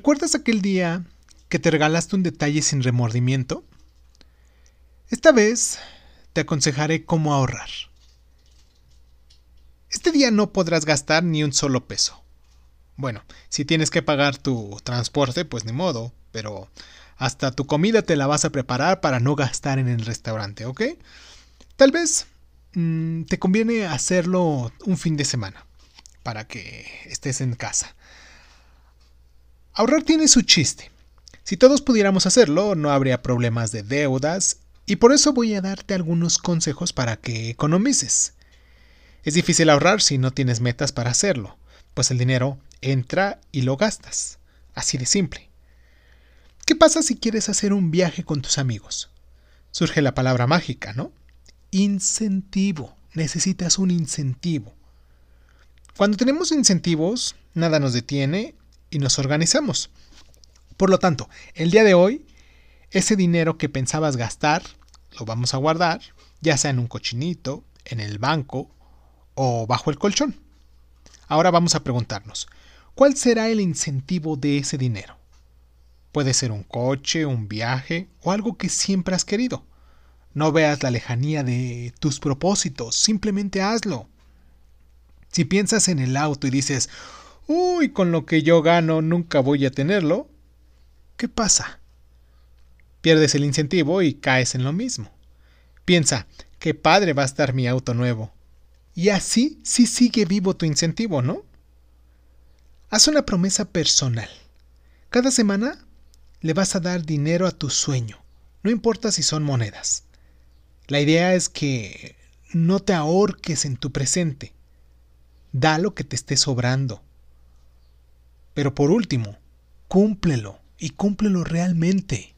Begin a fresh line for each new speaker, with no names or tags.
¿Recuerdas aquel día que te regalaste un detalle sin remordimiento? Esta vez te aconsejaré cómo ahorrar. Este día no podrás gastar ni un solo peso. Bueno, si tienes que pagar tu transporte, pues ni modo, pero hasta tu comida te la vas a preparar para no gastar en el restaurante, ¿ok? Tal vez mm, te conviene hacerlo un fin de semana, para que estés en casa. Ahorrar tiene su chiste. Si todos pudiéramos hacerlo, no habría problemas de deudas, y por eso voy a darte algunos consejos para que economices. Es difícil ahorrar si no tienes metas para hacerlo, pues el dinero entra y lo gastas. Así de simple. ¿Qué pasa si quieres hacer un viaje con tus amigos? Surge la palabra mágica, ¿no? Incentivo. Necesitas un incentivo. Cuando tenemos incentivos, nada nos detiene y nos organizamos. Por lo tanto, el día de hoy, ese dinero que pensabas gastar, lo vamos a guardar, ya sea en un cochinito, en el banco o bajo el colchón. Ahora vamos a preguntarnos, ¿cuál será el incentivo de ese dinero? Puede ser un coche, un viaje o algo que siempre has querido. No veas la lejanía de tus propósitos, simplemente hazlo. Si piensas en el auto y dices, uy, con lo que yo gano nunca voy a tenerlo, ¿qué pasa? Pierdes el incentivo y caes en lo mismo. Piensa, qué padre va a estar mi auto nuevo. Y así sí sigue vivo tu incentivo, ¿no? Haz una promesa personal. Cada semana le vas a dar dinero a tu sueño, no importa si son monedas. La idea es que no te ahorques en tu presente. Da lo que te esté sobrando. Pero por último, cúmplelo y cúmplelo realmente.